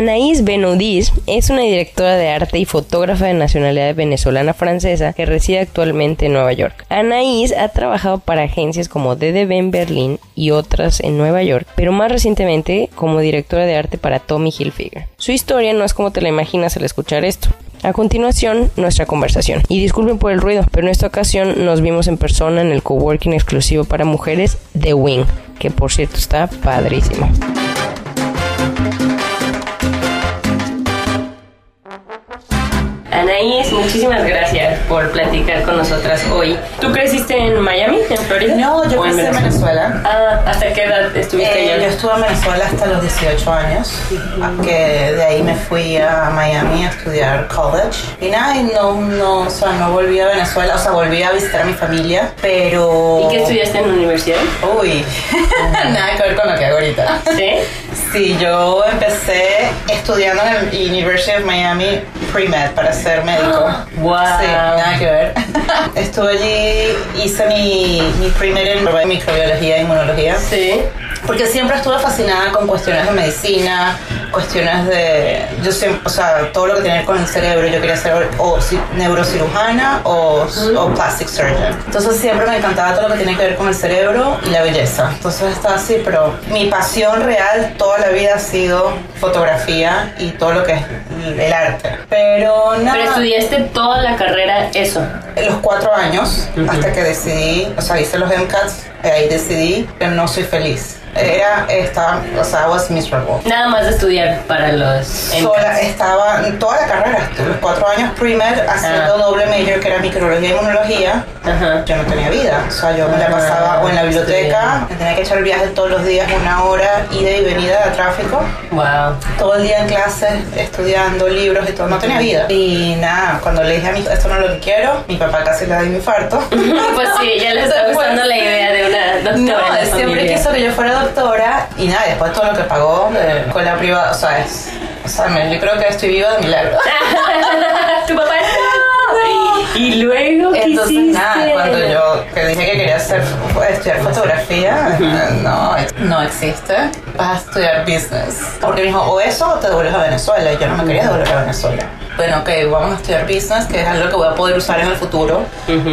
Anaís Benoudiz es una directora de arte y fotógrafa de nacionalidad venezolana francesa que reside actualmente en Nueva York. Anaís ha trabajado para agencias como DDB en Berlín y otras en Nueva York, pero más recientemente como directora de arte para Tommy Hilfiger. Su historia no es como te la imaginas al escuchar esto. A continuación, nuestra conversación. Y disculpen por el ruido, pero en esta ocasión nos vimos en persona en el coworking exclusivo para mujeres The Wing, que por cierto está padrísimo. Anaís, muchísimas gracias por platicar con nosotras hoy. ¿Tú creciste en Miami, en Florida? No, yo ¿O crecí en Venezuela. Ah, ¿hasta qué edad estuviste Eh, allá? yo estuve en Venezuela hasta los 18 años, que de ahí me fui a Miami a estudiar college. Y nada, y no, no, o sea, no volví a Venezuela, o sea, volví a visitar a mi familia, pero... ¿Y qué estudiaste en la universidad? Uy, nada que ver con lo que hago ahorita. ¿Sí? Sí, yo empecé estudiando en el University of Miami Pre-Med para ser médico. Wow. Sí, nada que ver. Estuve allí, hice mi, mi primer en microbiología e inmunología. Sí. Porque siempre estuve fascinada con cuestiones de medicina, cuestiones de. Yo siempre, o sea, todo lo que tiene que ver con el cerebro. Yo quería ser o ci- neurocirujana o, o plastic surgeon. Entonces siempre me encantaba todo lo que tiene que ver con el cerebro y la belleza. Entonces estaba así, pero mi pasión real toda la vida ha sido fotografía y todo lo que es el arte. Pero nada. Pero estudiaste toda la carrera eso. los cuatro años hasta que decidí, o sea, hice los MCATs, ahí decidí que no soy feliz. Era, estaba, o sea, was miserable. Nada más de estudiar para los Sola, estaba toda la carrera, los cuatro años primer haciendo Ah. doble major que era microbiología y inmunología. Ajá. Yo no tenía vida, o sea, yo me la Ah, pasaba o en la biblioteca, me tenía que echar viajes todos los días, una hora, ida y venida de tráfico Wow. todo el día en clases, estudiando libros y todo, no tenía vida. Y nada, cuando le dije a mi esto no lo quiero, mi papá casi le da un infarto. Pues sí, ya le está gustando la idea de una doctora. No, siempre quiso que yo fuera doctora y nada, después todo lo que pagó de escuela privada, o sea, es, o sea, me- yo creo que estoy viva de milagro. tu papá no. Y luego, ¿qué Entonces, nada, cuando yo que dije que quería hacer, estudiar fotografía, no, no existe. Vas a estudiar business. Porque me dijo, o eso o te devuelves a Venezuela. Y yo no me quería devolver a Venezuela. Bueno, ok, vamos a estudiar business, que es algo que voy a poder usar en el futuro.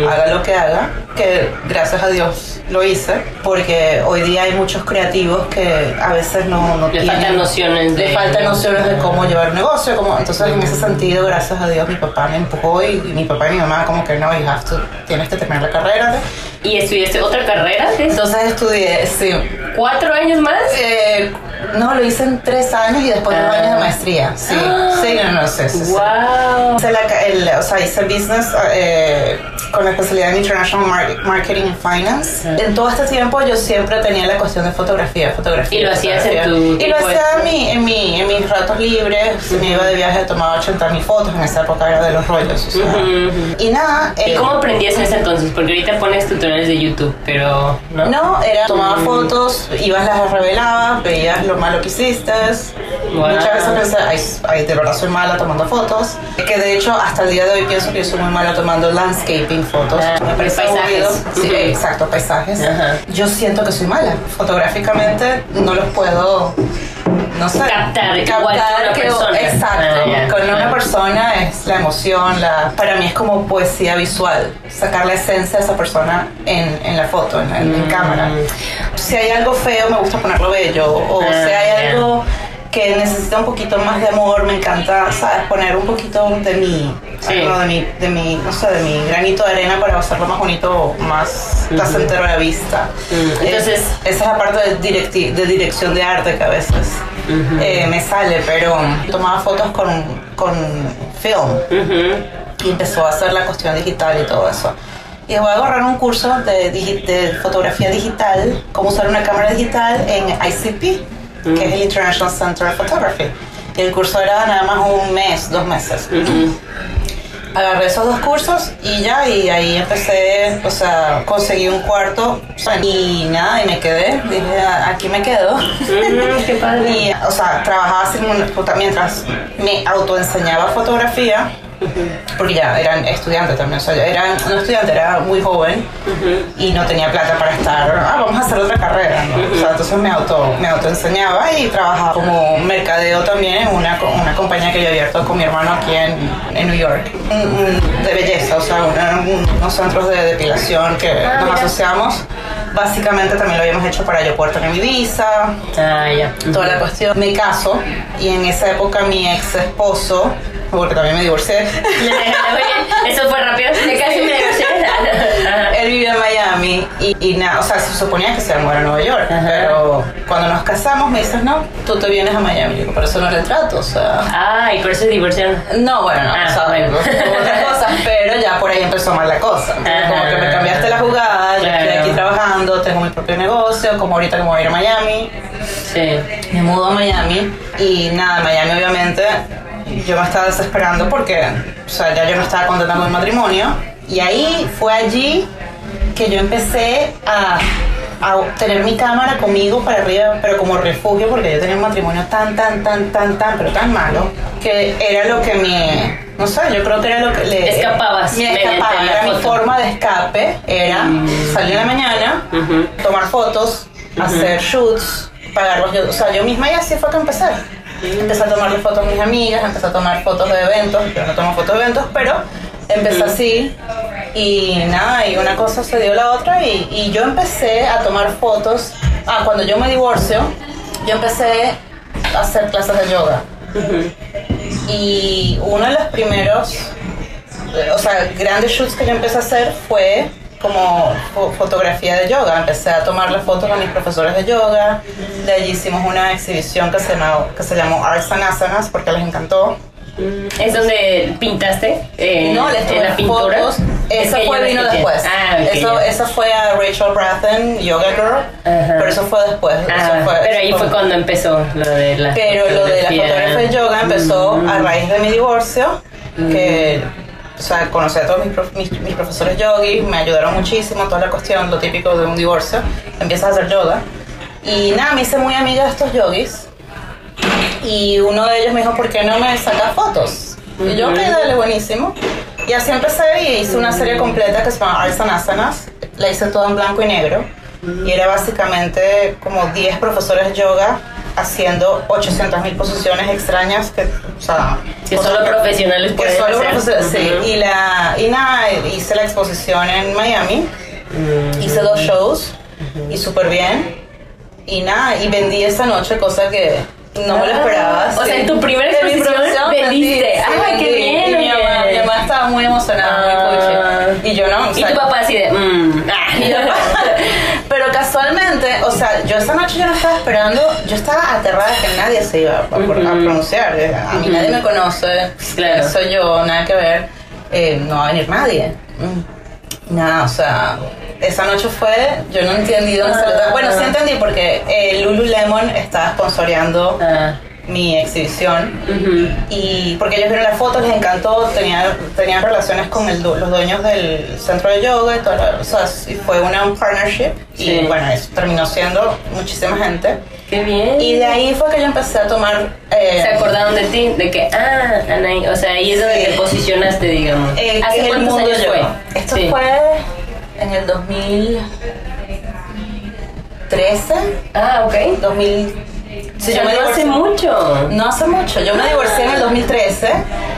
Haga lo que haga, que gracias a Dios lo hice, porque hoy día hay muchos creativos que a veces no, no Le tienen... faltan nociones de- Le faltan nociones de cómo llevar un negocio, como, entonces en ese sentido, gracias a Dios, mi papá me empujó y, y mi papá y mi mamá como que no, you have to, tienes que terminar la carrera. ¿Y estudiaste otra carrera? Entonces estudié, sí, ¿Cuatro años más? eh, no, lo hice en tres años y después dos Ah. años de maestría, sí, sí, no, no, sí, sí. Wow. Hice, la ca- el- o sea, hice business eh, con la especialidad en International Mar- Marketing and Finance. En todo este tiempo yo siempre tenía la cuestión de fotografía, fotografía. Y lo hacías en tu Y lo hacía en, mi, en, mi, en mis ratos libres. Si me iba de viaje tomaba 80 mil fotos. En esa época era de los rollos. o sea. Y nada. ¿Y eh, cómo aprendías en ese entonces? Porque ahorita pones tutoriales de YouTube, pero no. No, era tomaba fotos, ibas las revelabas, veías lo malo que hiciste. Wow. Muchas veces pensé, ay, ay, de verdad soy mala tomando fotos. Que de hecho, hasta el día de hoy pienso que yo soy muy mala tomando landscaping fotos. Ah, Me parece aburrido. Sí, exacto, paisajes. Ajá. Yo siento que soy mala. Fotográficamente no los puedo. No sé. Captar igual que una persona. Exacto. Ah, ya. Con una Ah. persona es la emoción, la, para mí es como poesía visual, sacar la esencia de esa persona en, en la foto, en, en- Mm. cámara. Si hay algo feo, me gusta ponerlo bello, o Ah, si hay ya. algo que necesita un poquito más de amor, me encanta, ¿sabes? Poner un poquito de mi, Sí. algo de mi, de mi, no sé, de mi granito de arena para hacerlo más bonito, más placentero a la vista. Mm, entonces- Es- esa es la parte de, directi- de dirección de arte que a veces eh, me sale, pero tomaba fotos con, con film y empezó a hacer la cuestión digital y todo eso. Y voy a agarrar un curso de, de fotografía digital, cómo usar una cámara digital en ICP, que es el International Center of Photography. Y el curso era nada más un mes, dos meses. Agarré esos dos cursos y ya, y ahí empecé, o sea, conseguí un cuarto y nada, y me quedé, dije, "Ah, aquí me quedo. qué padre. Y, o sea, trabajaba así como- mientras me autoenseñaba fotografía, porque ya eran estudiante también, o sea, era, no estudiante, era muy joven y no tenía plata para estar, ah, vamos a hacer otra carrera, ¿no? O sea, entonces me, auto, me autoenseñaba y trabajaba como mercadeo también en una, una compañía que yo abierto con mi hermano aquí en, en New York, Un- un- de belleza, o sea, una- un- unos centros de depilación que Ah, nos mira. asociamos. Básicamente también lo habíamos hecho para yo poder tener mi visa, Ah, ya. toda la cuestión. Me caso y en esa época mi ex esposo, porque también me divorcié, eso fue rápido. Me casi me divorcié. Él vivía en Miami y, y nada, o sea, se suponía que se iba a mudar a Nueva York, Ajá. pero cuando nos casamos me dices, no, tú te vienes a Miami. Digo, pero eso no era el trato, o sea. Ah, y por eso se divorciaron. No, bueno, no, Ah, o sea, bueno. otras cosas, pero ya por ahí empezó mal la cosa. Como que me cambiaste la jugada, yo estoy Claro. aquí trabajando, tengo mi propio negocio, como ahorita que me voy a ir a Miami, Sí. me mudo a Miami y nada, Miami obviamente yo me estaba desesperando porque, o sea, ya yo no estaba contenta con el matrimonio y ahí fue allí que yo empecé a, a tener mi cámara conmigo para arriba, pero como refugio porque yo tenía un matrimonio tan, tan, tan, tan, tan, pero tan malo que era lo que me, no sé, yo creo que era lo que le... Escapabas Me escapaba, era mi forma de escape, era salir en la mañana, tomar fotos, hacer shoots, pagarlos yo, o sea, yo misma y así fue que empecé. Empecé a tomarle fotos a mis amigas, empecé a tomar fotos de eventos, yo no tomo fotos de eventos, pero empecé así y nada, y una cosa se dio la otra y, y yo empecé a tomar fotos, ah, cuando yo me divorcio, yo empecé a hacer clases de yoga. Y uno de los primeros o sea, grandes shoots que yo empecé a hacer fue como fo- fotografía de yoga. Empecé a tomar las fotos a mis profesores de yoga. De allí hicimos una exhibición que se llamó, que se llamó Arts and Asanas porque les encantó. ¿Es donde pintaste? eh, no, les en tomé la pintura. fotos. Es Eso que fue vino después. Ah, eso, fue a Rachel Brathen, Yoga Girl. Pero eso fue después. eso Ah, fue- pero ahí fue cuando empezó lo de la Pero lo de la fotografía. de yoga empezó Mm. a raíz de mi divorcio, que, o sea, conocí a todos mis, prof- mis, mis profesores yogis, me ayudaron muchísimo, toda la cuestión, lo típico de un divorcio, empiezas a hacer yoga. Y nada, me hice muy amiga de estos yogis, y uno de ellos me dijo, ¿por qué no me sacas fotos? Y yo, ok, dale, buenísimo. Y así empecé y hice una serie completa que se llama Arts and Asanas. La hice toda en blanco y negro. Y era básicamente como 10 profesores de yoga haciendo 800 mil posiciones extrañas que, o sea, Que solo profesionales que pueden solo hacer. profesores- sí. Ujú. Y, la, y nada, hice la exposición en Miami. Hice dos shows y súper bien. Y nada, y vendí esa noche, cosa que no me lo esperaba. O sea, en tu primera exposición vendiste. sí, Ah, qué bien, Y mi mamá, mi mamá estaba muy emocionada, muy Ah. cuchi. Y yo no, o Y tu papá así de. mm, ah. Pero casualmente, o sea, yo esa noche yo no estaba esperando, yo estaba aterrada que nadie se iba a, a pronunciar. A mí nadie me conoce, Claro. soy yo, nada que ver, eh, no va a venir nadie. Mm. Nada, o sea, esa noche fue, yo no entendí dónde se lo da- Bueno, sí entendí porque eh, Lululemon estaba sponsoreando Ah, mi exhibición. Y porque ellos vieron las fotos, les encantó, tenían, tenían relaciones con el los dueños del centro de yoga y todo, o sea, fue una un partnership Sí. y bueno, eso terminó siendo muchísima gente. Qué bien. Y de ahí fue que yo empecé a tomar... eh, se acordaron de ti, de que, ah, Anaí, o sea, ahí es donde Sí. te posicionaste, digamos. eh, ¿Hace en el cuántos mundo años yoga. fue? Esto Sí. fue en el 2013, Ah, ok. 2000... Sí, yo me no hace mucho. No hace mucho, yo me divorcié en el 2013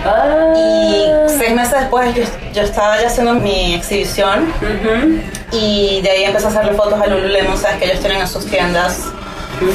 Ah. y seis meses después yo, yo estaba ya haciendo mi exhibición Ujú. Y de ahí empecé a hacerle fotos a Lululemon, sabes que ellos tienen en sus tiendas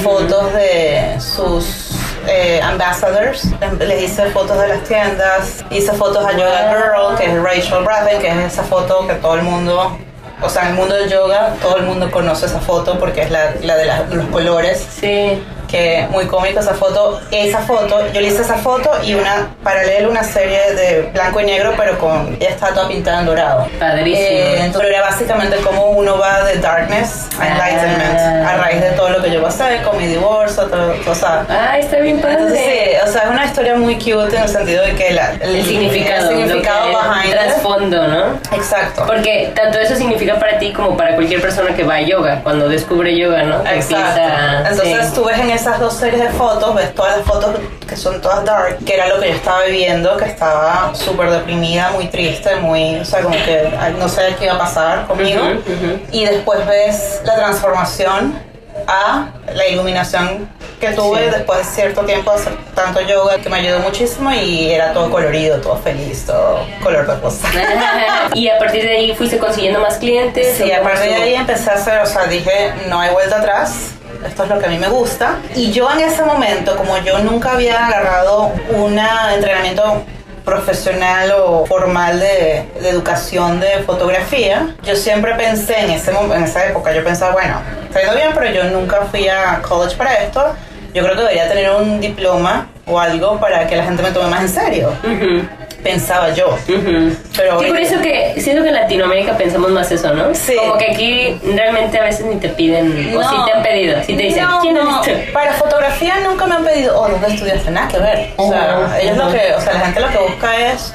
fotos de sus eh, ambassadors. Les hice fotos de las tiendas, hice fotos a Yoga Girl, que es Rachel Braden, que es esa foto que todo el mundo o sea, en el mundo del yoga todo el mundo conoce esa foto porque es la, la de la- los colores. Sí. Que muy cómico esa foto. Esa foto, yo le hice esa foto y una paralela una serie de blanco y negro, pero con ella está toda pintada en dorado. Padrísimo. Eh, entonces era básicamente como uno va de darkness a enlightenment Ah. a raíz de todo lo que yo pasé con mi divorcio, todo, o sea, Ah, está bien padre. entonces sí, o sea, es una historia muy cute en el sentido de que la, el significado, el significado lo que- behind el trasfondo, ¿no? Exacto. Porque tanto eso significa para ti como para cualquier persona que va a yoga, cuando descubre yoga, ¿no? Que Exacto. empieza- Entonces sí. tú ves en esas dos series de fotos, ves todas las fotos que son todas dark, que era lo que yo estaba viviendo, que estaba súper deprimida, muy triste, muy, o sea, como que no sabía qué iba a pasar conmigo. Ujú, ujú. Y después ves la transformación a la iluminación que tuve Sí. después de cierto tiempo de hacer tanto yoga que me ayudó muchísimo y era todo colorido, todo feliz, todo color de rosa. y a partir de ahí fuiste consiguiendo más clientes. Sí, ¿o a partir de ahí empecé a hacer, o sea, dije, no hay vuelta atrás, esto es lo que a mí me gusta. Y yo en ese momento, como yo nunca había agarrado un entrenamiento profesional o formal de, de educación de fotografía, yo siempre pensé en, ese, en esa época, yo pensaba, bueno, está yendo bien, pero yo nunca fui a college para esto, yo creo que debería tener un diploma o algo para que la gente me tome más en serio. Ujú, Pensaba yo. ujú. Pero Sí, por eso que siento que en Latinoamérica pensamos más eso, ¿no? Sí. Como que aquí realmente a veces ni te piden, o No. sí te han pedido, sí te dicen, No, ¿quién no? Para fotografía nunca me han pedido, oh, ¿dónde estudiaste? Nada que ver. O sea, Ujú, ellos lo que, o sea, la gente lo que busca es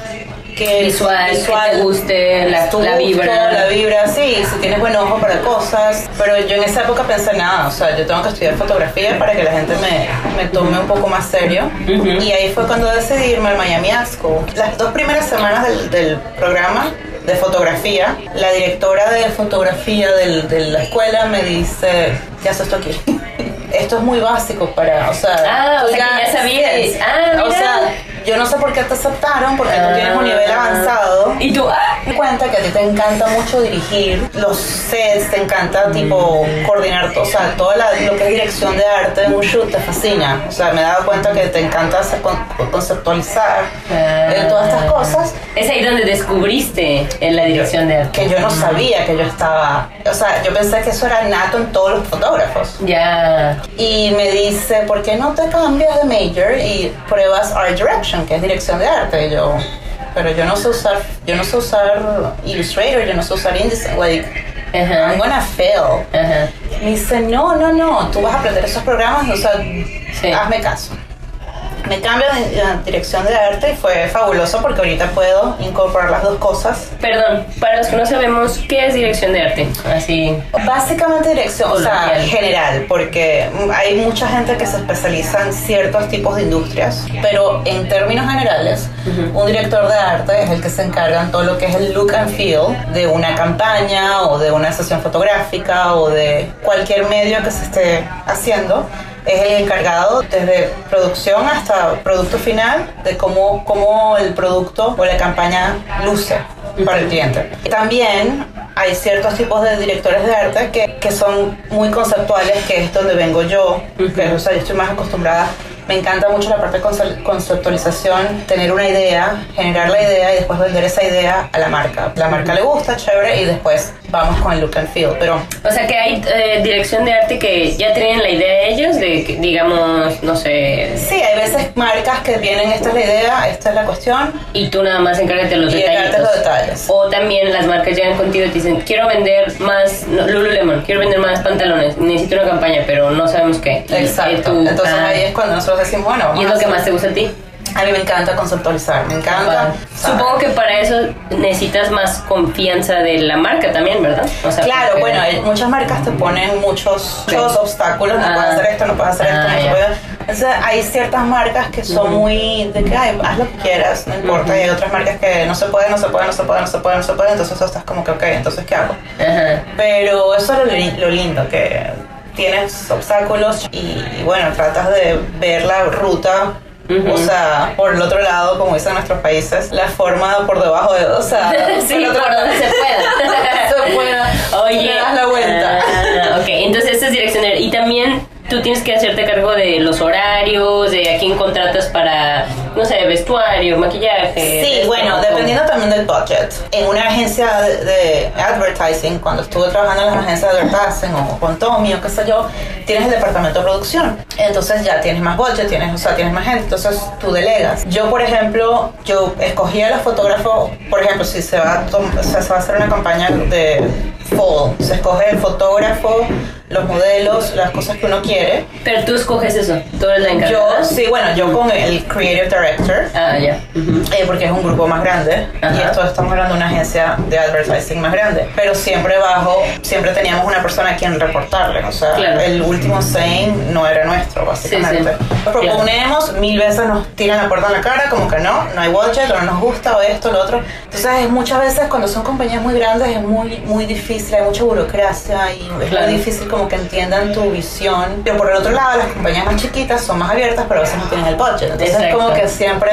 que Visual, que te guste, la- tu la gusto, vibra. la vibra, sí, si tienes buen ojo para cosas. Pero yo en esa época pensé nada, o sea, yo tengo que estudiar fotografía para que la gente me, me tome un poco más serio. Ujú. Y ahí fue cuando decidí irme al Miami School. Las dos primeras semanas del, del programa de fotografía, la directora de fotografía del- de la escuela me dice, ¿qué haces esto aquí? Esto es muy básico para, o sea... Ah, o tú sea que ya sabías. sí. Ah, O mira. sea, yo no sé por qué te aceptaron, porque tú tienes un nivel Ah. avanzado. Y tú, ah, Me cuenta que a ti te encanta mucho dirigir los sets, te encanta tipo coordinar, o sea, todo lo que es dirección de arte en un shoot te fascina. O sea, me he dado cuenta que te encanta conceptualizar eh, todas estas cosas es ahí donde descubriste en la dirección de arte. que yo no sabía que yo estaba, o sea, yo pensé que eso era nato en todos los fotógrafos. Ya. Y me dice, ¿por qué no te cambias de major y pruebas art direction, que es dirección de arte? Yo, pero yo no sé usar, yo no sé usar Illustrator, yo no sé usar InDesign, like. I'm gonna fail. Me dice, no, no, no, tú vas a aprender esos programas, o sea, Sí. hazme caso. Me cambio de dirección de arte y fue fabuloso porque ahorita puedo incorporar las dos cosas. Perdón, para los que no sabemos, ¿qué es dirección de arte? Así. Básicamente dirección, o sea, general, porque hay mucha gente que se especializa en ciertos tipos de industrias, pero en términos generales, un director de arte es el que se encarga en todo lo que es el look and feel de una campaña o de una sesión fotográfica o de cualquier medio que se esté haciendo. Es el encargado desde producción hasta producto final de cómo, cómo el producto o la campaña luce para el cliente. También hay ciertos tipos de directores de arte que, que son muy conceptuales, que es donde vengo yo, que o sea, yo estoy más acostumbrada. Me encanta mucho la parte de conce- conceptualización, tener una idea, generar la idea y después vender esa idea a la marca. La marca le gusta, chévere, y después vamos con el look and feel. Pero O sea que hay eh, dirección de arte que ya tienen la idea ellos de, que, digamos, no sé, sí, hay veces marcas que vienen, esta es la idea, esta es la cuestión, y tú nada más encárgate de los y detallitos. los detalles. O también las marcas llegan contigo y te dicen, quiero vender más, no, Lululemon, quiero vender más pantalones, necesito una campaña, pero no sabemos qué. Y, eh, Exacto. tú, Entonces ah, ahí es cuando nosotros decimos, bueno, vamos ¿Y es a lo que más te gusta a ti? A mí me encanta conceptualizar, me encanta. Supongo que para eso necesitas más confianza de la marca también, ¿verdad? O sea, Claro, porque- bueno, muchas marcas te ponen muchos, muchos obstáculos, no Ah. puedes hacer esto, no puedes hacer esto, Ah, no se ya. puede. Entonces hay ciertas marcas que son muy de que ay, haz lo que quieras, no importa, y hay otras marcas que no se puede, no se puede, no se puede, no se puede, no se puede, entonces tú estás como que ok, entonces ¿qué hago? Ajá. Pero eso es lo, lo lindo, que tienes obstáculos y, bueno, tratas de ver la ruta. O sea, por el otro lado, como dicen nuestros países, la forma por debajo de, o sea, Sí, otro por donde se pueda. se pueda. Oye. Das la vuelta. Ah, ok, entonces esta es dirección de- Y también tú tienes que hacerte cargo de los horarios, de a quién contratas para, no sé, vestuario, maquillaje. Sí, bueno, dependiendo también del budget. En una agencia de, de advertising, cuando estuve trabajando en las agencias de advertising o con Tommy o qué sé yo, tienes el departamento de producción. Entonces ya tienes más budget, tienes, o sea, tienes más gente, entonces tú delegas. Yo, por ejemplo, yo escogía a los fotógrafos, por ejemplo, si se va a, o sea, se va a hacer una campaña de fall, se escoge el fotógrafo, los modelos, las cosas que uno quiere. Pero tú escoges eso, tú eres la Yo, encargada. sí, bueno, yo con el creative director, Ah, ya. Ujú. eh, porque es un grupo más grande Ajá. y esto estamos hablando de una agencia de advertising más grande pero siempre bajo siempre teníamos una persona a quien reportarle o sea Claro. el último saying no era nuestro básicamente Sí, sí. lo proponemos mil veces nos tiran la puerta en la cara como que no no hay budget o no nos gusta o esto lo otro entonces es muchas veces cuando son compañías muy grandes es muy muy difícil hay mucha burocracia y es Claro. muy difícil como que entiendan tu visión pero por el otro lado las compañías más chiquitas son más abiertas pero a veces no tienen el budget entonces es como Exacto. que siempre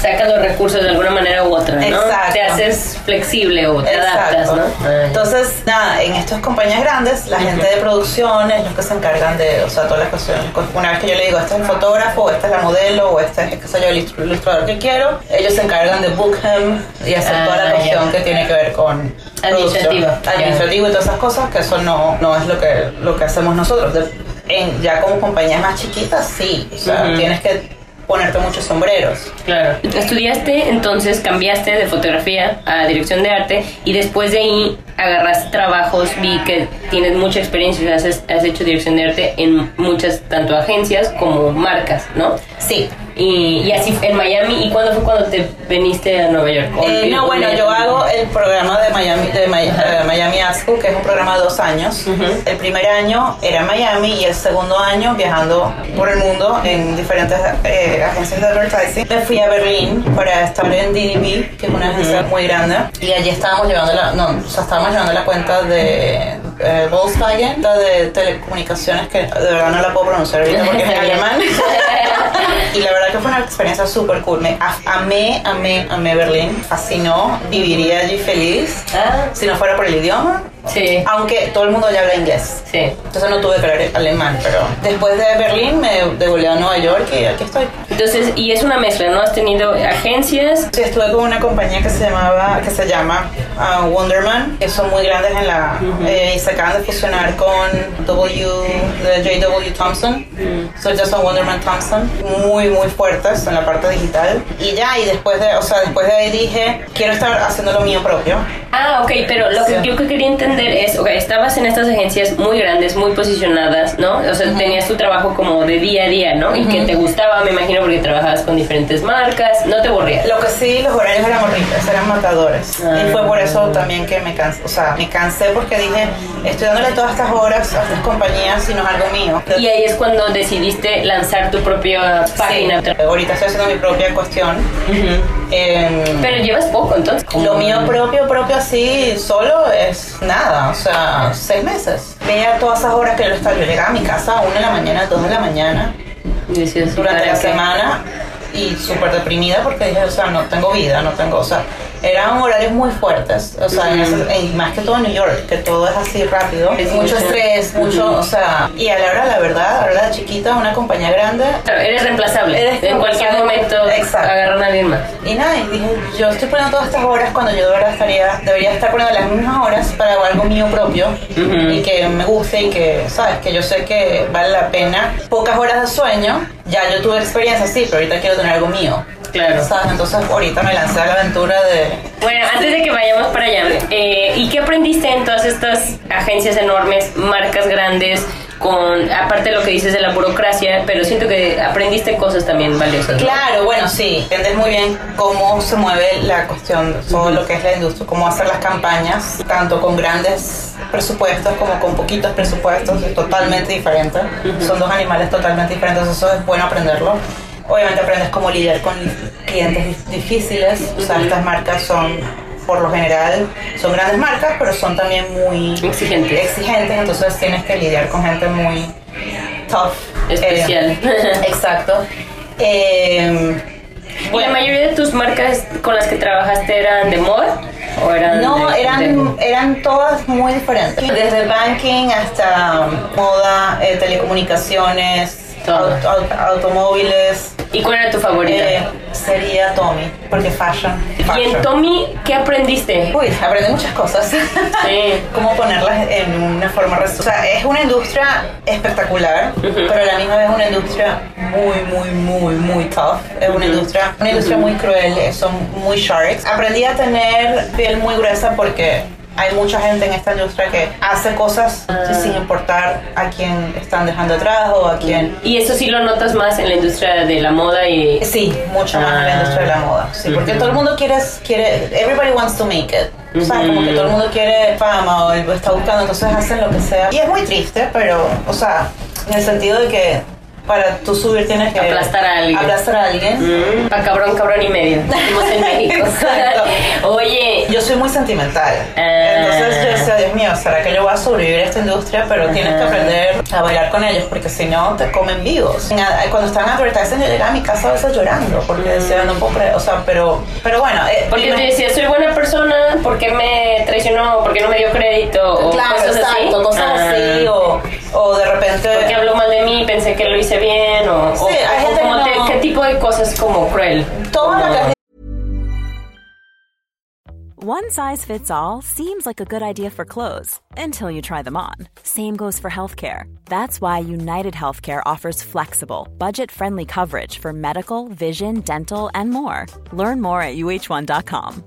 Sacas los recursos de alguna manera u otra, ¿no? Exacto. Te haces flexible o te adaptas, ¿no? Ah. Entonces, nada, en estas compañías grandes, la gente de producción es los que se encargan de, o sea, todas las cuestiones. Una vez que yo le digo, este es el fotógrafo, o esta es la modelo, o este es, qué sé yo, el ilustr- ilustrador que quiero, ellos se encargan de book him y hacer Ah, toda la ya. cuestión que tiene que ver con Ya. Administrativo y todas esas cosas, que eso no, no es lo que, lo que hacemos nosotros. De- en, ya como compañías más chiquitas, sí, o sea, tienes que ponerte muchos sombreros. Claro. Estudiaste, entonces cambiaste de fotografía a dirección de arte y después de ahí agarraste trabajos, vi que tienes mucha experiencia, has, has hecho dirección de arte en muchas, tanto agencias como marcas, ¿no? Sí, Y, y así en Miami, ¿y cuándo fue cuando te viniste a Nueva York? ¿O Eh, no, bueno, yo hago el programa de Miami, de Mi- eh, Miami Art School, que es un programa de dos años. El primer año era en Miami y el segundo año viajando por el mundo en diferentes eh, agencias de advertising. Me fui a Berlín para estar en DDB, que es una agencia muy grande, y allí estábamos llevando la, no, o sea, estábamos llevando la cuenta de eh, Volkswagen, la de telecomunicaciones, que de verdad no la puedo pronunciar ahorita porque es en alemán. y la verdad que fue una experiencia súper cool. Me amé, amé, amé Berlín. Fascinó. Viviría allí feliz. Ah, Si no fuera por el idioma. sí, Aunque todo el mundo ya habla inglés. sí. Entonces no tuve que hablar alemán. Pero después de Berlín me devolví a Nueva York y aquí estoy. Entonces, y es una mezcla, ¿no? Has tenido agencias, Sí, estuve con una compañía que se llamaba, que se llama ah, Wonderman, que son muy grandes en la eh, y se acaban de fusionar con W, de J.W. Thompson. So, ya son Wonderman Thompson, muy muy fuertes en la parte digital. Y ya, y después de, o sea, después de ahí dije, quiero estar haciendo lo mío propio. Ah, ok, pero lo que yo que quería entender es, ok, estabas en estas agencias muy grandes, muy posicionadas, ¿no? O sea, tenías tu trabajo como de día a día, ¿no? Y que te gustaba, me imagino, porque trabajabas con diferentes marcas, no te aburrías. Lo que sí, los horarios eran horribles, eran matadores. Ah. Y fue por eso también que me cansé, o sea, me cansé porque dije, estoy dándole todas estas horas a estas compañías y no es algo mío. Y ahí es cuando decidiste lanzar tu propia página. Sí, ahorita estoy haciendo mi propia cuestión. Em, Pero llevas poco, entonces. lo mío propio, propio así, solo es nada, o sea, seis meses. Veía todas esas horas que yo estaba, yo llegaba a mi casa a una de la mañana, dos de la mañana, Y durante ¿para la semana y súper deprimida porque dije, o sea, no tengo vida, no tengo, o sea, eran horarios muy fuertes, o sea, en ese- y más que todo en New York, que todo es así rápido, Es mucho estrés, mucho, o sea, y a la hora, la verdad, a la hora chiquita, una compañía grande, Claro, eres reemplazable. Eres en cualquier momento Exacto. agarran a alguien más. Y nada, y dije, yo estoy poniendo todas estas horas cuando yo de verdad estaría, debería estar poniendo las mismas horas para algo mío propio y que me guste y que, sabes, que yo sé que vale la pena. Pocas horas de sueño, ya yo tuve experiencia, sí, pero ahorita quiero tener algo mío. Claro. ¿Sabes? Entonces ahorita me lancé a la aventura de... Bueno, antes de que vayamos para allá, eh, ¿y qué aprendiste en todas estas agencias enormes, marcas grandes, con aparte de lo que dices de la burocracia, pero siento que aprendiste cosas también valiosas. ¿no? Claro, bueno, sí, entiendes muy bien cómo se mueve la cuestión, todo lo que es la industria, cómo hacer las campañas, tanto con grandes presupuestos como con poquitos presupuestos, es totalmente diferente. Son dos animales totalmente diferentes, eso es bueno aprenderlo. Obviamente aprendes cómo lidiar con clientes dif- difíciles, o sea, estas marcas son, por lo general, son grandes marcas, pero son también muy Exigentes. exigentes, entonces tienes que lidiar con gente muy tough. Especial. Eh, exacto. Eh, ¿Y la mayoría de tus marcas con las que trabajaste eran de moda? ¿O eran No, de- eran, eran todas muy diferentes. Desde banking hasta moda, eh, telecomunicaciones, aut- automóviles. ¿Y cuál era tu favorita? Eh, sería Tommy, porque fashion. y en. Tommy, ¿qué aprendiste? Uy, aprendí muchas cosas. Sí. Cómo ponerlas en una forma O sea, es una industria espectacular, pero a la misma vez una industria muy, muy, muy, muy tough. Es una industria, una industria muy cruel, son muy sharks. Aprendí a tener piel muy gruesa porque hay mucha gente en esta industria que hace cosas Ah. sin importar a quién están dejando atrás o a quién Y eso sí lo notas más en la industria de la moda y... Sí, mucho más en la Ah. industria de la moda. Sí, porque todo el mundo quiere, quiere, everybody wants to make it. O sea, como que todo el mundo quiere fama o está buscando, entonces hacen lo que sea. Y es muy triste, pero, o sea, en el sentido de que para tú subir tienes que Aplastar a alguien. Aplastar a alguien. Pa' cabrón, cabrón y medio. Decimos en México. Oye, Yo soy muy sentimental. Ah. Entonces yo decía, Dios mío, ¿será que yo voy a sobrevivir a esta industria? Pero tienes que aprender a bailar con ellos porque si no te comen vivos. Cuando estaban advertising yo llegaba a mi casa a veces llorando porque decía, no puedo creer, o sea, pero, pero bueno. eh, porque te decía, soy buena persona, ¿por qué me traicionó? ¿Por qué no me dio crédito? O Claro, cosas así. exacto, cosas Ah. así, o, o de repente... Porque habló mal de mí, pensé que lo hice bien, o, o- Sí, hay o como que te- qué tipo de cosas como cruel. Todo lo que es One size fits all seems like a good idea for clothes until you try them on. Same goes for healthcare. That's why United Healthcare offers flexible, budget friendly coverage for medical, vision, dental, and more. Learn more at uh1.com.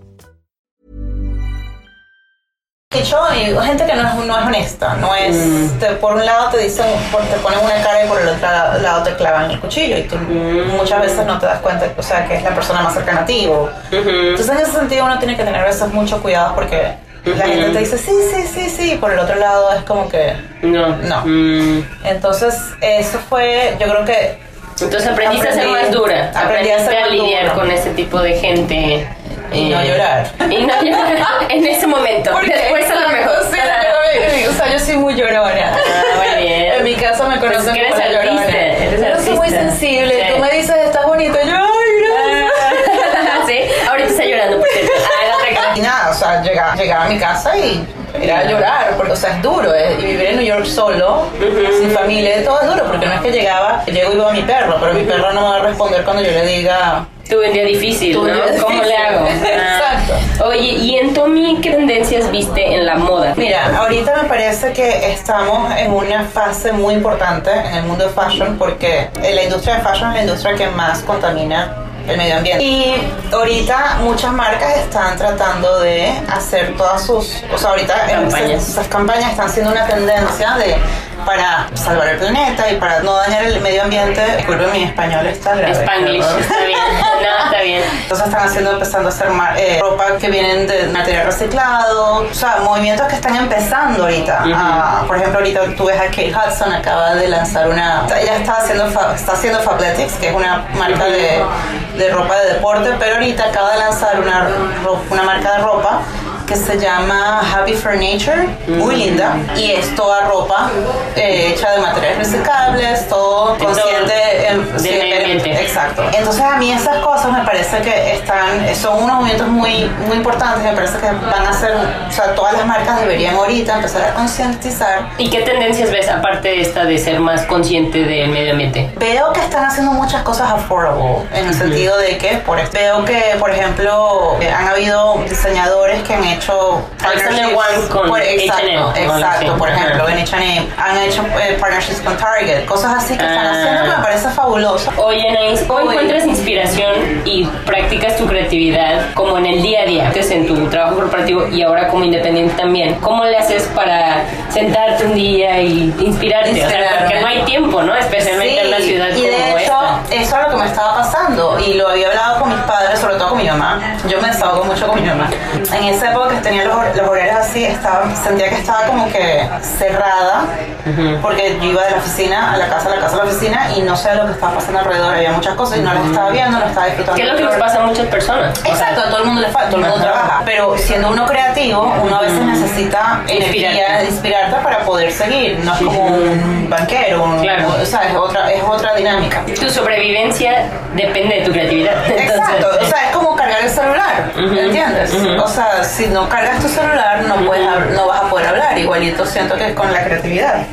dicho y gente que no es, no es honesta, no es, te- por un lado te dicen, te ponen una cara y por el otro lado te clavan el cuchillo y tú muchas veces no te das cuenta, o sea, que es la persona más cercana a ti. o- Entonces en ese sentido uno tiene que tener a veces mucho cuidado porque la gente te dice sí, sí, sí, sí, y por el otro lado es como que No. no. Mm. Entonces eso fue, yo creo que Entonces aprendiste a ser Aprendí- más dura. aprendí a Aprendiste ser a, lidiar dura. con ese tipo de gente. Y eh, no llorar. Y no llorar en ese momento. Después a lo mejor. Sí, o sea, yo soy muy llorona. Ah, muy bien. En mi casa me Pues conocen eres como llorona. eres Yo soy muy sensible. Sí. Tú me dices, estás bonito. Yo, ay, gracias. sí, ahorita está llorando, por cierto. Ah. Y nada, o sea, llegaba, llegaba a mi casa y era llorar, porque, o sea, es duro, ¿eh? y vivir en New York solo, sin familia, todo es duro, porque no es que llegaba, llego y veo a mi perro, pero mi perro no me va a responder cuando yo le diga, Tuve un día difícil, ¿no? ¿Cómo le hago? Exacto. Oye, ¿y en Tommy qué tendencias viste en la moda? Mira, ahorita me parece que estamos en una fase muy importante en el mundo de fashion porque la industria de fashion es la industria que más contamina el medio ambiente. Y ahorita muchas marcas están tratando de hacer todas sus, o sea, ahorita en Campañas. esas campañas están siendo una tendencia de para salvar el planeta y para no dañar el medio ambiente. Disculpen, mi español está grave. Spanglish, está bien. No, está bien. Entonces están haciendo, empezando a hacer eh, ropa que vienen de material reciclado, o sea, movimientos que están empezando ahorita. Ah, por ejemplo, ahorita tú ves a Kate Hudson, acaba de lanzar una, ella está haciendo, está haciendo Fabletics, que es una marca de, de ropa de deporte, pero ahorita acaba de lanzar una, una marca de ropa que se llama Happy for Nature, muy linda, y es toda ropa eh, hecha de materiales reciclables, todo consciente en, Del sí, medio en- ambiente. Exacto. Entonces a mí esas cosas me parece que están, son unos movimientos muy, muy importantes, me parece que van a ser, o sea, todas las marcas deberían ahorita empezar a concientizar. ¿Y qué tendencias ves aparte de esta de ser más consciente del medio ambiente? Veo que están haciendo muchas cosas affordable, en el sentido de que, por, veo que, por ejemplo, eh, han habido diseñadores que han hecho Alexander Wang con por, exacto, por ejemplo, en H&M han hecho eh, partnerships con Target, cosas así que están Ah. haciendo que me parece fabuloso. Oye, Anaís, ¿cómo Oye. encuentras inspiración y practicas tu creatividad como en el día a día? Antes en tu trabajo corporativo y ahora como independiente también. ¿Cómo le haces para sentarte un día y inspirarte? O sea, Inspirarme. porque no hay tiempo, ¿no? Especialmente en una ciudad y como de hecho, esta. Eso es lo que me estaba pasando y lo había hablado con mis padres, sobre todo con mi mamá. Yo me desahogo mucho con mi mamá. En esa época que tenía los, hor- los horarios así, estaba, sentía que estaba como que cerrada, porque yo iba de la oficina a la casa, a la casa a la oficina y no sé lo que estaba pasando alrededor. Había muchas cosas y no las estaba viendo, no estaba disfrutando. ¿Qué es lo que nos pasa a muchas personas? Exacto, a todo el mundo le falta, todo el mundo Ajá. trabaja. Pero siendo uno creativo, uno a veces necesita energía, Inspirarte. inspirarte para poder seguir. No es como un banquero, un- Claro. o sea, es otra, es otra dinámica. tu sobrevivencia depende de tu creatividad. Entonces, Exacto, cargar el celular, ¿entiendes? O sea, si no cargas tu celular no puedes no vas a poder hablar. Igualito siento que es con la creatividad.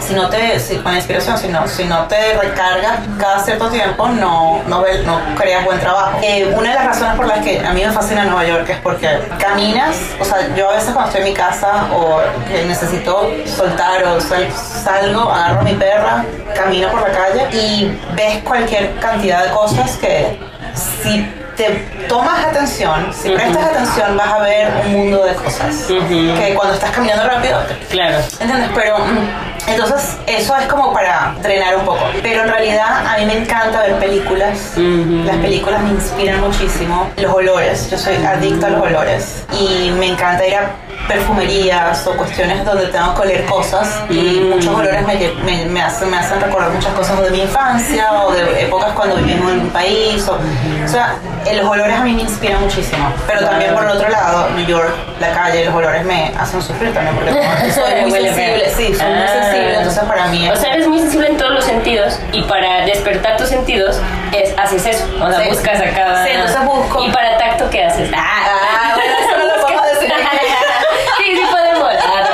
Si no te, si, con la inspiración, si no, si no te recargas cada cierto tiempo, no, no, ve- no creas buen trabajo. Eh, una de las razones por las que a mí me fascina Nueva York es porque caminas, o sea, yo a veces cuando estoy en mi casa o que necesito soltar o sal- salgo, agarro a mi perra, camino por la calle y ves cualquier cantidad de cosas que si te tomas atención, si prestas atención, vas a ver un mundo de cosas que cuando estás caminando rápido Claro. ¿Entiendes? Pero mm, entonces eso es como para drenar un poco. Pero en realidad a mí me encanta ver películas. Las películas me inspiran muchísimo. Los olores, yo soy adicta a los olores. Y me encanta ir a perfumerías o cuestiones donde tengo que oler cosas. Y muchos olores me, me, me hacen, me hacen recordar muchas cosas de mi infancia o de épocas cuando vivimos en un país. O, o sea, eh, los olores a mí me inspiran muchísimo. Pero también por el otro lado, New York, la calle, los olores me hacen sufrir también porque soy muy sensible. Sí, soy muy Ah. sensible, entonces para mí O es... sea, eres muy sensible en todos los sentidos y para despertar tus sentidos es, haces eso. O sea, Sí. buscas a cada... Sí, entonces busco. ¿Y para tacto qué haces? Ah, Ah, bueno, eso no lo podemos decir aquí. sí, sí podemos. Ah,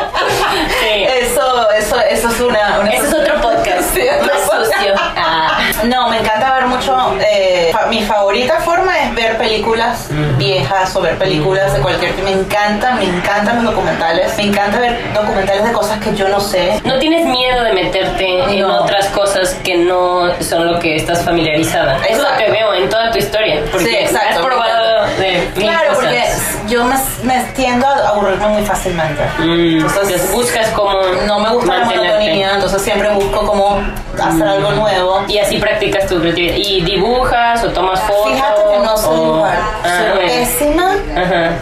sí. Eso, eso, eso es una... una Ese es otro podcast. Sí, otro más podcast. sucio. Ah. No, me encanta ver mucho. eh, fa- mi favorita forma es ver películas viejas o ver películas de cualquier tipo. Me encanta, me encantan los documentales. Me encanta ver documentales de cosas que yo no sé. No tienes miedo de meterte en No. otras cosas que no son lo que estás familiarizada. Eso es lo Exacto. que veo en toda tu historia. Porque Sí, exacto, has probado de mil Claro, cosas. porque yo me, me tiendo a aburrirme muy fácilmente. Mm, Entonces, buscas como no me gusta la mantenerte. monotonía, entonces siempre busco como hacer algo nuevo. Y así practicas tu creatividad. ¿Y dibujas o tomas fotos? Fíjate que no sé o- dibujar. Ah, Soy pésima.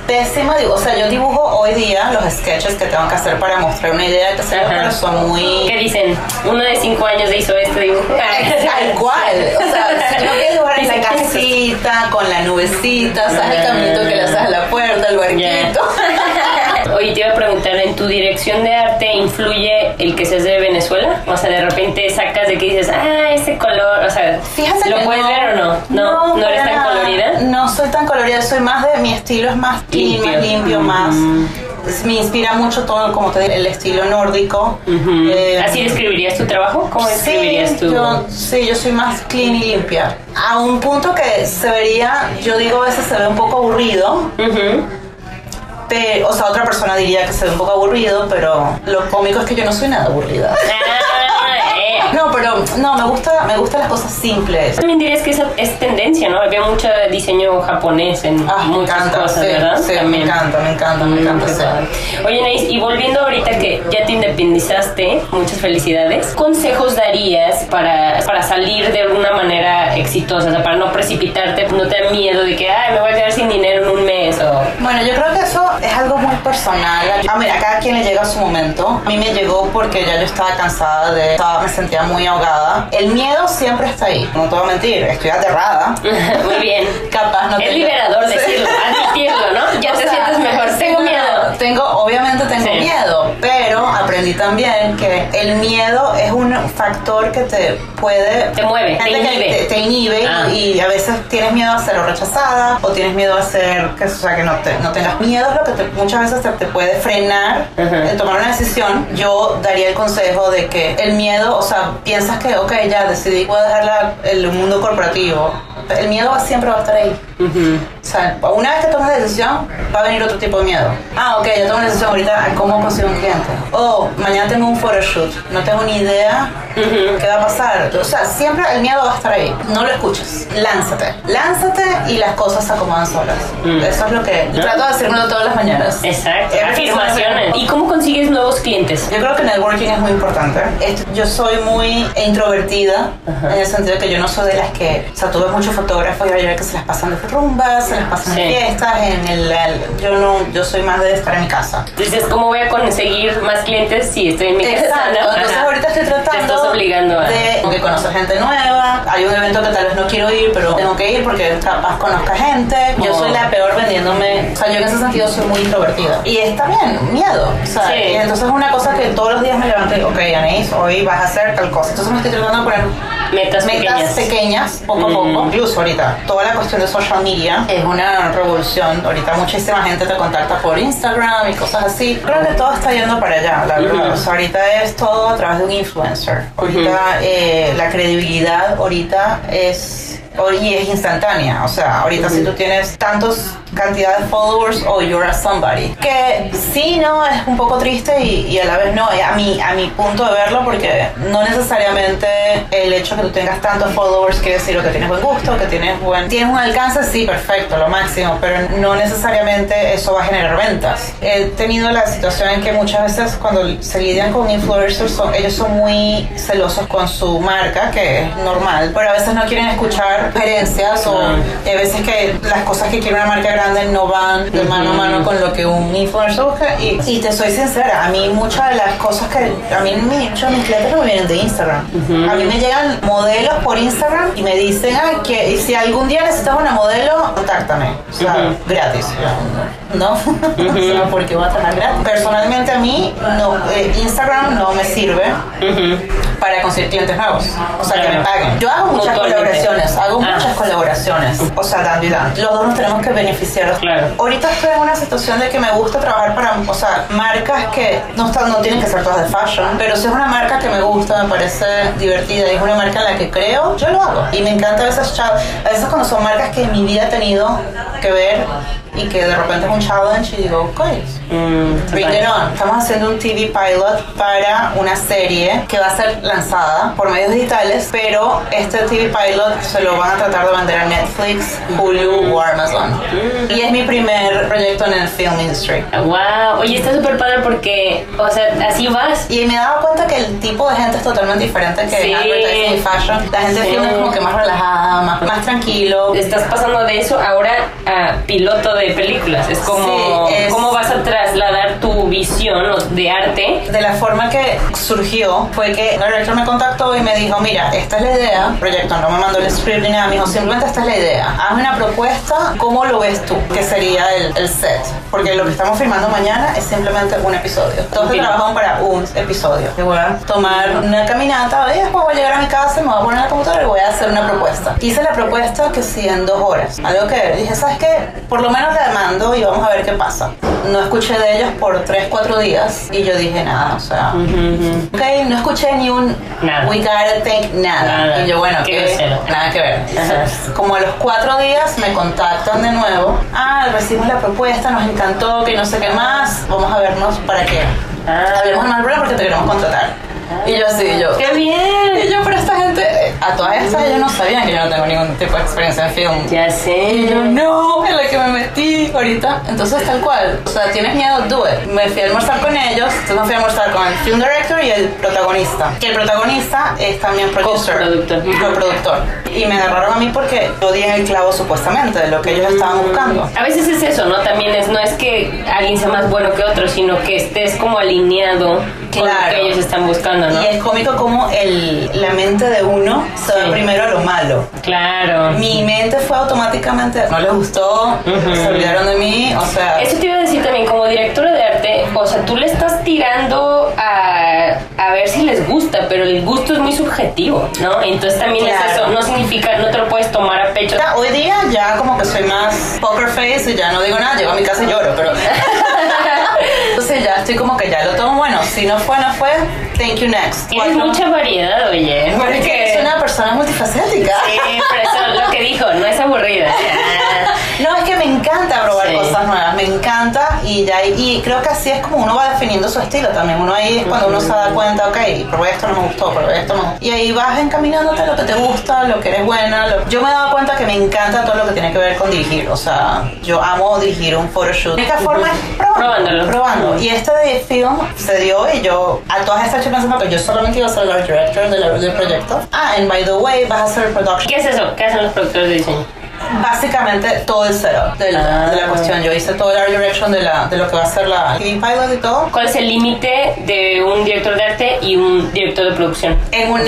Pésima, digo, o sea, yo dibujo hoy día los sketches que tengo que hacer para mostrar una idea que Ajá. pero son muy ¿Qué dicen? Uno de cinco años hizo este dibujo. tal cual. O sea, yo quiero dibujar en la que- casita, con la nubecita, ¿sabes el caminito que le haces a la puerta, el barquito? Oye, te iba a preguntar, ¿en tu dirección de arte influye el que seas de Venezuela? O sea, de repente sacas de que dices, ah, ese color, o sea, Fíjate ¿lo puedes no. ver o no? No, no, eres para tan colorida. No soy tan colorida, soy más de mi estilo es más clean, Limpio. más limpio, más es- me inspira mucho todo, como te digo, el estilo nórdico. Eh, ¿Así describirías tu trabajo? ¿Cómo Sí, describirías tu...? yo, sí, yo soy más clean y limpia. A un punto que se vería, yo digo a veces se ve un poco aburrido, Ujú. Pero, o sea, otra persona diría que se ve un poco aburrido, pero lo cómico es que yo no soy nada aburrida. Ah, eh. No, pero no, me gusta, me gustan las cosas simples. También dirías que esa es tendencia, ¿no? Había mucho diseño japonés en Ah, me muchas encanta, cosas, sí, ¿verdad? sí, me También. encanta, me encanta, me encanta, Qué sí. Oye, Neis, y volviendo ahorita que ya te independizaste, muchas felicidades. ¿Qué consejos darías para, para salir de alguna manera exitosa? O sea, para no precipitarte, no te da miedo de que, ay, me voy a quedar sin dinero en un mes o... Bueno, yo creo que eso es algo muy personal. A, mí, a cada quien le llega su momento. A mí me llegó porque ya yo estaba cansada de... estaba- me sentía muy ahogada. El miedo siempre está ahí. No te voy a mentir, estoy aterrada. Muy bien. Capaz no Es te- liberador decirlo, admitirlo, ¿no? Ya te sientes Tengo obviamente tengo Sí. miedo, pero aprendí también que el miedo es un factor que te puede... Te mueve, te que inhibe. Te, te inhibe Ah. y a veces tienes miedo a ser rechazada o tienes miedo a ser, que, o sea, que no, te- no tengas miedo, es lo que te- muchas veces te, te puede frenar en tomar una decisión. Yo daría el consejo de que el miedo, o sea, piensas que, ok, ya decidí, voy a dejar la- el mundo corporativo. El miedo siempre va a estar ahí. O sea, una vez que tomas la decisión, va a venir otro tipo de miedo. Ah, ok, ya tomo la decisión ahorita a cómo consigo un cliente. O mañana tengo un photoshoot, no tengo ni idea qué va a pasar. O sea, siempre el miedo va a estar ahí. No lo escuches. Lánzate. Lánzate y las cosas se acomodan solas. Eso es lo que trato de decírmelo todas las mañanas. Exacto, Every afirmaciones. ¿Y cómo consigues nuevos clientes? yo creo que networking es muy importante. Yo soy muy introvertida en el sentido que yo no soy de las que, o sea, tuve muchos fotógrafos y ahora que se las pasan de rumbas, se las pasan Sí. en fiestas, en el, el- yo no, yo soy más de estar en mi casa. Dices, ¿cómo voy a conseguir más clientes si estoy en mi casa? Exacto, no? entonces Ajá. ahorita estoy tratando Te estás obligando a... de que conocer gente nueva. Hay un evento que tal vez no quiero ir, pero tengo que ir porque capaz conozca gente. Yo soy la peor vendiéndome. O sea, yo en ese sentido soy muy introvertida. Y está bien, miedo. O sea, Sí. y entonces es una cosa que todos los días me levanto y digo, ok, Anaís, hoy vas a hacer tal cosa. Entonces me estoy tratando de poner Metas metas pequeñas. pequeñas, poco a Mm. poco. Incluso ahorita, toda la cuestión de social media es una revolución. Ahorita muchísima gente te contacta por Instagram y cosas así. Creo que todo está yendo para allá, la verdad. O sea, ahorita es todo a través de un influencer. Ahorita eh, la credibilidad ahorita es y es instantánea, o sea, ahorita si tú tienes tantos cantidad de followers o you're a somebody, que sí, no, es un poco triste y, y a la vez no, a mi, a mi punto de verlo porque no necesariamente el hecho que tú tengas tantos followers quiere decir que tienes buen gusto, que tienes buen, tienes un alcance, sí, perfecto, lo máximo, pero no necesariamente eso va a generar ventas. He tenido la situación en que muchas veces cuando se lidian con influencers, son- ellos son muy celosos con su marca, que es normal, pero a veces no quieren escuchar sugerencias o hay veces que las cosas que quiere una marca grande no van de mano a mano con lo que un influencer busca. Y, y te soy sincera, a mí muchas de las cosas que a mí muchos de mis clientes no vienen de Instagram. A mí me llegan modelos por Instagram y me dicen, ah, que si algún día necesitas una modelo, contáctame. O sea, gratis. No, o sea, porque va a trabajar gratis. Personalmente a mí, no, eh, Instagram no me sirve para conseguir clientes nuevos. O sea, que me paguen. Yo hago muchas colaboraciones, hago Ah. muchas colaboraciones. O sea, dando y dando. Los dos nos tenemos que beneficiar. Claro. Ahorita estoy en una situación de que me gusta trabajar para, o sea, marcas que no, están, no tienen que ser todas de fashion, pero si es una marca que me gusta, me parece divertida y es una marca en la que creo, yo lo hago. Y me encanta a veces, a veces cuando son marcas que en mi vida he tenido que ver y que de repente es un challenge y digo, ok, Mm, Bring it on. Estamos haciendo un TV pilot para una serie que va a ser lanzada por medios digitales, pero este TV pilot se lo van a tratar de vender a Netflix, Hulu o Amazon. Y es mi primer proyecto en el film industry. Wow, oye, está súper padre porque, o sea, así vas. Y me daba cuenta que el tipo de gente es totalmente diferente que Sí. en advertising y fashion. La gente Sí. film es como que más relajada, más, más tranquilo. Estás pasando de eso ahora a piloto de películas. Es como, Sí, es- ¿cómo vas a trasladar tu visión de arte? De la forma que surgió fue que el director me contactó y me dijo, mira, esta es la idea, el proyecto no me mandó el script ni nada, me dijo, simplemente esta es la idea, hazme una propuesta, ¿cómo lo ves tú? Que sería el, el set, porque lo que estamos filmando mañana es simplemente un episodio. Todos Ok. trabajan para un episodio. Yo voy a tomar una caminata llegar a mi casa me voy a poner en la computadora y voy a hacer una propuesta. Hice la propuesta que sí en dos horas. Algo que dije, ¿sabes qué? Por lo menos la mando y vamos a ver qué pasa. No escuché de ellos por 3, 4 días y yo dije nada, o sea, ok, no escuché ni un Nada. we gotta think nada. Nada. Y yo, bueno, grosero. Nada que ver. Como a los 4 días me contactan de nuevo. Ah, recibimos la propuesta, nos encantó, que no sé qué más. Vamos a vernos para qué. Ah. Hablemos en porque te queremos contratar. Y yo así, yo. ¡Qué bien! Y yo, pero esta gente, a todas estas ellos no sabían que yo no tengo ningún tipo de experiencia en film. Ya sé. Y yo, no, en la que me metí ahorita. Entonces, tal cual. O sea, tienes miedo, do it. Me fui a almorzar con ellos. Entonces, me fui a almorzar con el film director y el protagonista. Que el protagonista es también producer. Coproductor. Coproductor. Y me agarraron a mí porque yo di en el clavo supuestamente de lo que ellos estaban buscando. A veces es eso, ¿no? También es, no es que alguien sea más bueno que otro, sino que estés como alineado con lo Claro. que ellos están buscando, ¿no? Y es cómico como el, la mente de uno se va Sí. primero a lo malo. Claro. Mi mente fue automáticamente, no les gustó, se olvidaron de mí, o sea... Eso te iba a decir también, como directora de arte, o sea, tú le estás tirando a, a ver si les gusta, pero el gusto es muy subjetivo, ¿no? Entonces también es Claro. eso, no significa, no te lo puedes tomar a pecho. Ya, Hoy día ya como que soy más poker face y ya no digo nada, llego a mi casa y lloro, pero... Entonces ya estoy como que ya lo tomo bueno, si no fue, no fue, thank you next. Tienes Cuatro- mucha variedad, oye. Porque es una persona multifacética. Sí, por eso lo que dijo, no es aburrida. No, es que me encanta probar Cosas nuevas, me encanta y ya y creo que así es como uno va definiendo su estilo también. Uno ahí es cuando uno se da cuenta, ok, probé esto, no me gustó, probé esto, no. Y ahí vas encaminándote a lo que te gusta, lo que eres buena. lo- Yo me he dado cuenta que me encanta todo lo que tiene que ver con dirigir. O sea, yo amo dirigir un photoshoot. De esta forma es Probándolo. probando. Y este de film se dio y yo a todas estas estoy pensando que yo solamente iba a ser art director de la- del proyecto. Ah, and by the way, vas a hacer production. ¿Qué es eso? ¿Qué hacen los productores de diseño? Básicamente todo el setup de la, Ah. de la cuestión. Yo hice todo el art direction de, la, de lo que va a ser la TV pilot y todo. ¿Cuál es el límite de un director de arte y un director de producción? En un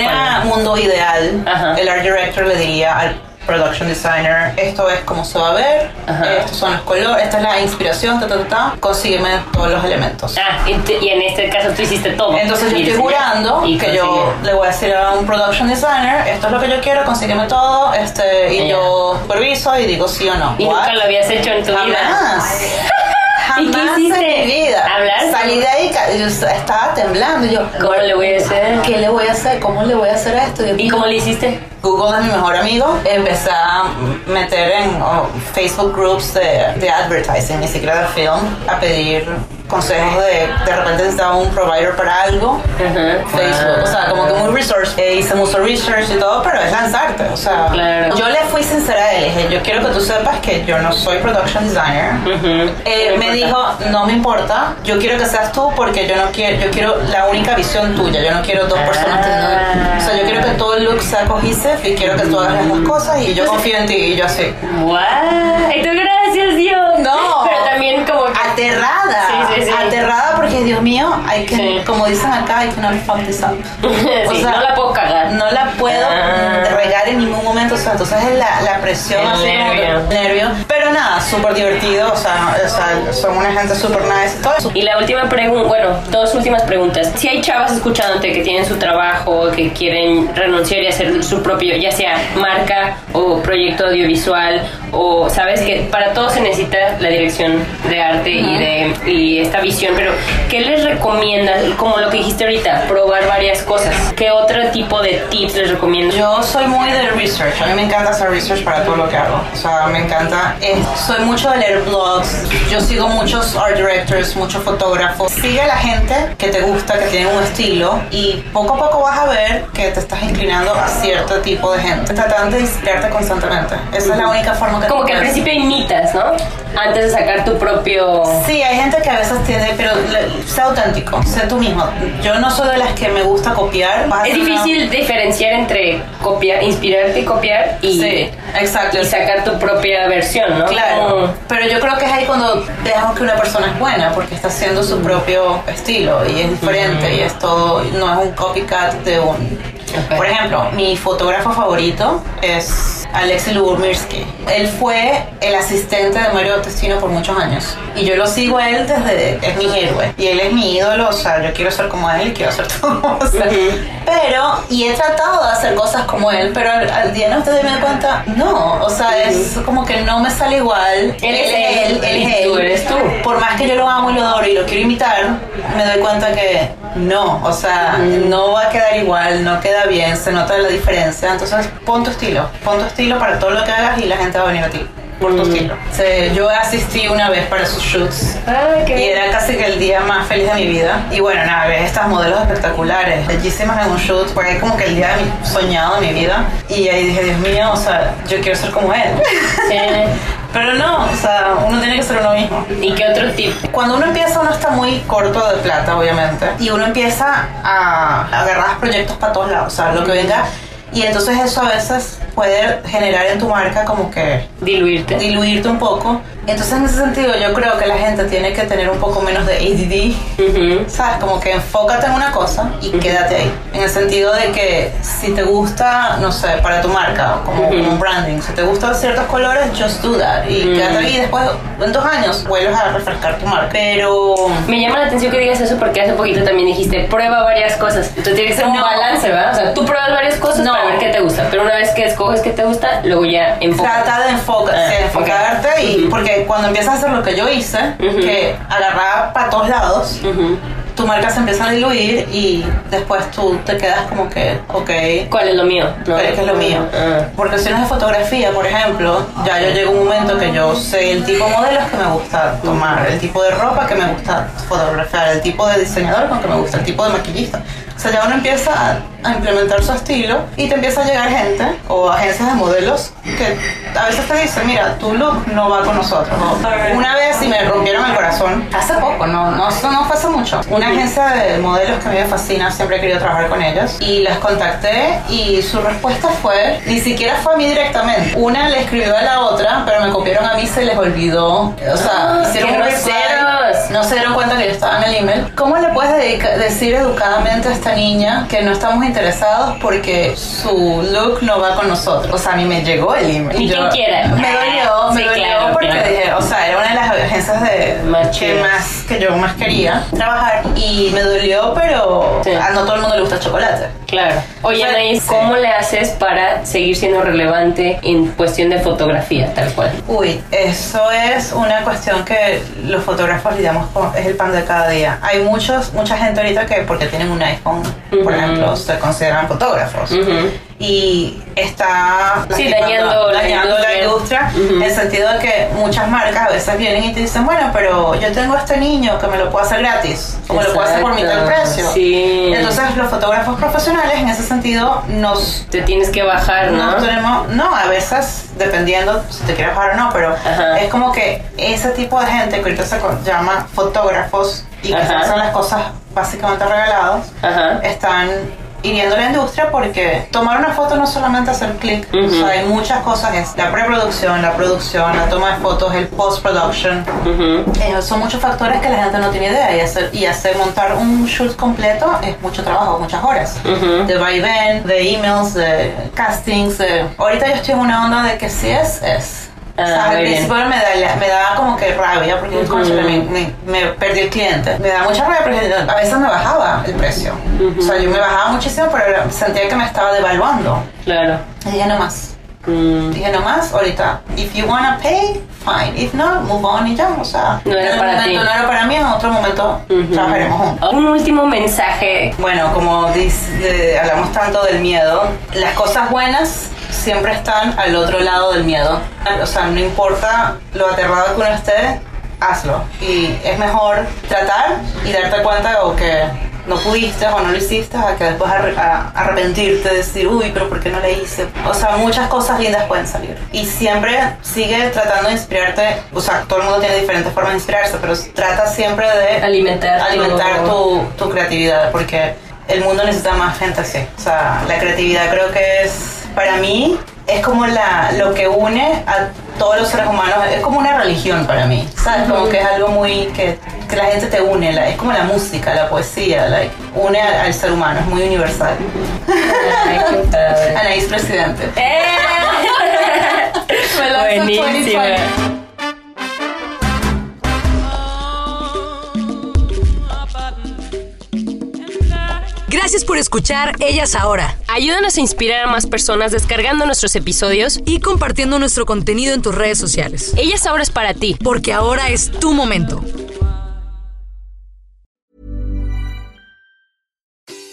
mundo ideal, Ajá. el art director le diría al production designer, esto es como se va a ver, Ajá. estos son los colores, esta es la inspiración, ta, ta, ta, ta, consígueme todos los elementos. Ah, y, te- y en este caso tú hiciste todo. Entonces yo estoy jurando y que yo le voy a decir a un production designer, esto es lo que yo quiero, consígueme todo, este, y Ya. yo superviso y digo sí o no. Y What? nunca lo habías hecho en tu vida. Jamás. ¿Y qué Jamás en mi vida. ¿Hablaste? Salí de ahí, ca- yo estaba temblando. Yo, ¿Cómo le voy a hacer? ¿Qué le voy a hacer? ¿Cómo le voy a hacer esto? Dios ¿Y cómo le hiciste? Google es mi mejor amigo. Empecé a meter en oh, Facebook groups de, de advertising, ni siquiera de film, a pedir consejos de de repente necesitaba un provider para algo. Ajá. Facebook, o sea, como que muy resource. Eh, hice mucho research y todo, pero es lanzarte, o sea. Claro. Yo le fui sincera a él, dije, yo quiero que tú sepas que yo no soy production designer. Eh, No me importa. dijo, no me importa, yo quiero que seas tú porque yo no quiero, yo quiero la única visión tuya, yo no quiero dos personas teniendo, o sea, yo quiero que todo el look sea y quiero que tú hagas las cosas y yo confío en ti y yo así. ¡Ay, tú gracias, Dios! No. También como que... Aterrada, Sí, sí, sí. aterrada porque Dios mío, hay que, Sí. como dicen acá, I cannot fuck this up. O sea, no la puedo cagar. No la puedo Ah. regar en ningún momento, o sea, entonces es la, la presión, El así que- nervio. nervio. Pero nada, súper divertido, o sea, o sea, son una gente súper nice y todo eso. Y la última pregunta, bueno, dos últimas preguntas. Si hay chavas escuchándote que tienen su trabajo, que quieren renunciar y hacer su propio, ya sea marca o proyecto audiovisual, o sabes que para todo se necesita la dirección de arte y de y esta visión, pero ¿qué les recomiendas? Como lo que dijiste ahorita, probar varias cosas. ¿Qué otro tipo de tips les recomiendas? Yo soy muy de research, a mí me encanta hacer research para todo lo que hago. O sea, me encanta, eh, soy mucho de leer blogs, yo sigo muchos art directors, muchos fotógrafos. Sigue a la gente que te gusta, que tiene un estilo y poco a poco vas a ver que te estás inclinando a cierto tipo de gente. Tratando de inspirarte constantemente. Esa es la única forma que Como que al principio imitas, ¿no? Antes de sacar tu propio... Sí, hay gente que a veces tiene, pero sé auténtico, sé tú mismo. Yo no soy de las que me gusta copiar. Es una- difícil diferenciar entre copiar, inspirarte y copiar y, Sí, exacto. y sacar tu propia versión, ¿no? Claro, pero yo creo que es ahí cuando dejamos que una persona es buena porque está haciendo su propio estilo y es diferente y es todo, no es un copycat de un... Por ejemplo, mi fotógrafo favorito es Alexei Lubomirsky. Él fue el asistente de Mario Testino por muchos años y yo lo sigo a él desde... es mi héroe y él es mi ídolo, o sea, yo quiero ser como él y quiero hacer todo. o sea, Pero, y he tratado de hacer cosas como él, pero al, al día no te doy cuenta, no, o sea, es como que no me sale igual. Él es él, él y es tú él. eres tú. Por más que yo lo amo y lo adoro y lo quiero imitar, me doy cuenta que no, o sea, no va a quedar igual, no queda bien, se nota la diferencia. Entonces, pon tu estilo, pon tu estilo para todo lo que hagas y la gente va a venir a ti. Por tu estilo. Sí, yo asistí una vez para sus shoots Ah, qué y era casi que el día más feliz de mi vida. Y bueno, nada, ves estas modelos espectaculares, bellísimas en un shoot, fue como que el día de mi- soñado de mi vida. Y ahí dije, Dios mío, o sea, yo quiero ser como él. Sí. Pero no, o sea, uno tiene que ser uno mismo. ¿Y qué otro tip? Cuando uno empieza, uno está muy corto de plata, obviamente. Y uno empieza a agarrar proyectos para todos lados, o sea, lo que venga. Y entonces eso a veces puede generar en tu marca como que Diluirte. diluirte un poco. Entonces en ese sentido yo creo que la gente tiene que tener un poco menos de ADD, Ujú. ¿sabes? Como que enfócate en una cosa y quédate ahí. En el sentido de que si te gusta, no sé, para tu marca, como, como un branding, si te gustan ciertos colores, just do that. Y quédate ahí y después, en dos años, vuelves a refrescar tu marca. Pero... Me llama la atención que digas eso porque hace poquito también dijiste prueba varias cosas. Entonces tiene que ser un No. balance, ¿verdad? O sea, tú pruebas varias cosas No. Para ver qué te gusta, pero una vez que escoges qué te gusta, luego ya. Trata de enfoca- Ah, sí, enfocarte y porque cuando empiezas a hacer lo que yo hice, que agarraba para todos lados, Ujú. tu marca se empieza a diluir y después tú te quedas como que, ok, ¿Cuál es lo mío? ¿No? ¿qué es lo mío? Por cuestiones de fotografía, por ejemplo, ya yo llego a un momento que yo sé el tipo de modelos que me gusta tomar, el tipo de ropa que me gusta fotografiar, el tipo de diseñador con que me gusta, el tipo de maquillista. O sea, ya uno empieza a, a implementar su estilo y te empieza a llegar gente o agencias de modelos que a veces te dicen, mira, tu look no va con nosotros. O una vez y me rompieron el corazón, hace poco, no, no, eso no fue hace mucho. Una agencia de modelos que a mí me fascina, siempre he querido trabajar con ellas y las contacté y su respuesta fue, ni siquiera fue a mí directamente. Una le escribió a la otra, pero me copiaron a mí, se les olvidó. O sea, Ah, hicieron un no se dieron cuenta que yo estaba en el email. ¿Cómo le puedes dedica- decir educadamente a esta niña que no estamos interesados porque su look no va con nosotros? O sea, a mí me llegó el email. Ni quien quiera. Me dolió, me Sí, dolió claro, porque claro. dije, o sea, era una de las agencias de Más que más que yo más quería trabajar y me dolió, pero Sí. a no todo el mundo le gusta el chocolate. Claro. Oye. Anaís, ¿cómo le haces para seguir siendo relevante en cuestión de fotografía, tal cual? Uy, eso es una cuestión que los fotógrafos lidiamos con, es el pan de cada día. Hay muchos, mucha gente ahorita que porque tienen un iPhone, por ejemplo, se consideran fotógrafos. Y está Sí, dañando la industria. en el sentido de que muchas marcas a veces vienen y te dicen, bueno, pero yo tengo a este niño que me lo puedo hacer gratis, o me lo puedo hacer por mitad del precio. Sí. Entonces los fotógrafos profesionales en ese sentido nos Te tienes que bajar, ¿no? tenemos, no, a veces, dependiendo si te quieres bajar o no, pero Ajá. es como que ese tipo de gente que ahorita se llama fotógrafos y que Ajá. hacen las cosas básicamente regaladas, Ajá. están hiriendo la industria porque tomar una foto no es solamente hacer clic, o Ujú. sea, hay muchas cosas, es la preproducción, la producción, la toma de fotos, el post-production, Ujú. eh, son muchos factores que la gente no tiene idea y hacer, y hacer montar un shoot completo es mucho trabajo, muchas horas. Ujú. De vaivén, de emails, de castings. de- Ahorita yo estoy en una onda de que si es, es. Ah, o sea, al principio me da, me da como que rabia porque Ujú. cónchale, me, me, me perdí el cliente. Me da mucha rabia porque a veces me bajaba el precio. O sea, yo me bajaba muchísimo, pero sentía que me estaba devaluando. Claro. Y dije, no más. Mm. Dije, no más, ahorita, if you wanna pay, fine. If not, move on y ya. O sea, No era para ti. no era para mí, en otro momento Ujú. trabajaremos juntos. Un último mensaje. Bueno, como dice- hablamos tanto del miedo, las cosas buenas siempre están al otro lado del miedo. O sea, no importa lo aterrado que uno esté, hazlo. Y es mejor tratar y darte cuenta o que no pudiste o no lo hiciste a que después arre- a- arrepentirte, decir, uy, pero ¿por qué no le hice? O sea, muchas cosas lindas pueden salir. Y siempre sigue tratando de inspirarte, o sea, todo el mundo tiene diferentes formas de inspirarse, pero trata siempre de Alimentar alimentar tu, tu creatividad, porque el mundo necesita más gente así. O sea, la creatividad creo que es, para mí, es como la, lo que une a todos los seres humanos, es como una religión para mí, ¿sabes? Como que es algo muy, que, que la gente te une, la- es como la música, la poesía, like, une al, al ser humano, es muy universal. Anaís Presidente. ¡Eh! Buenísima. Gracias por escuchar Ellas Ahora Ayúdanos a inspirar a más personas descargando nuestros episodios. y compartiendo nuestro contenido en tus redes sociales. Ellas ahora es para ti. Porque ahora es tu momento.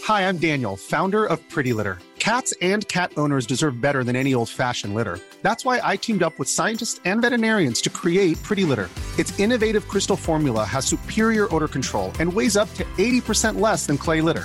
Hi, I'm Daniel, founder of Pretty Litter. Cats and cat owners deserve better than any old fashioned litter. That's why I teamed up with scientists and veterinarians to create Pretty Litter. Its innovative crystal formula has superior odor control and weighs up to 80% less than clay litter.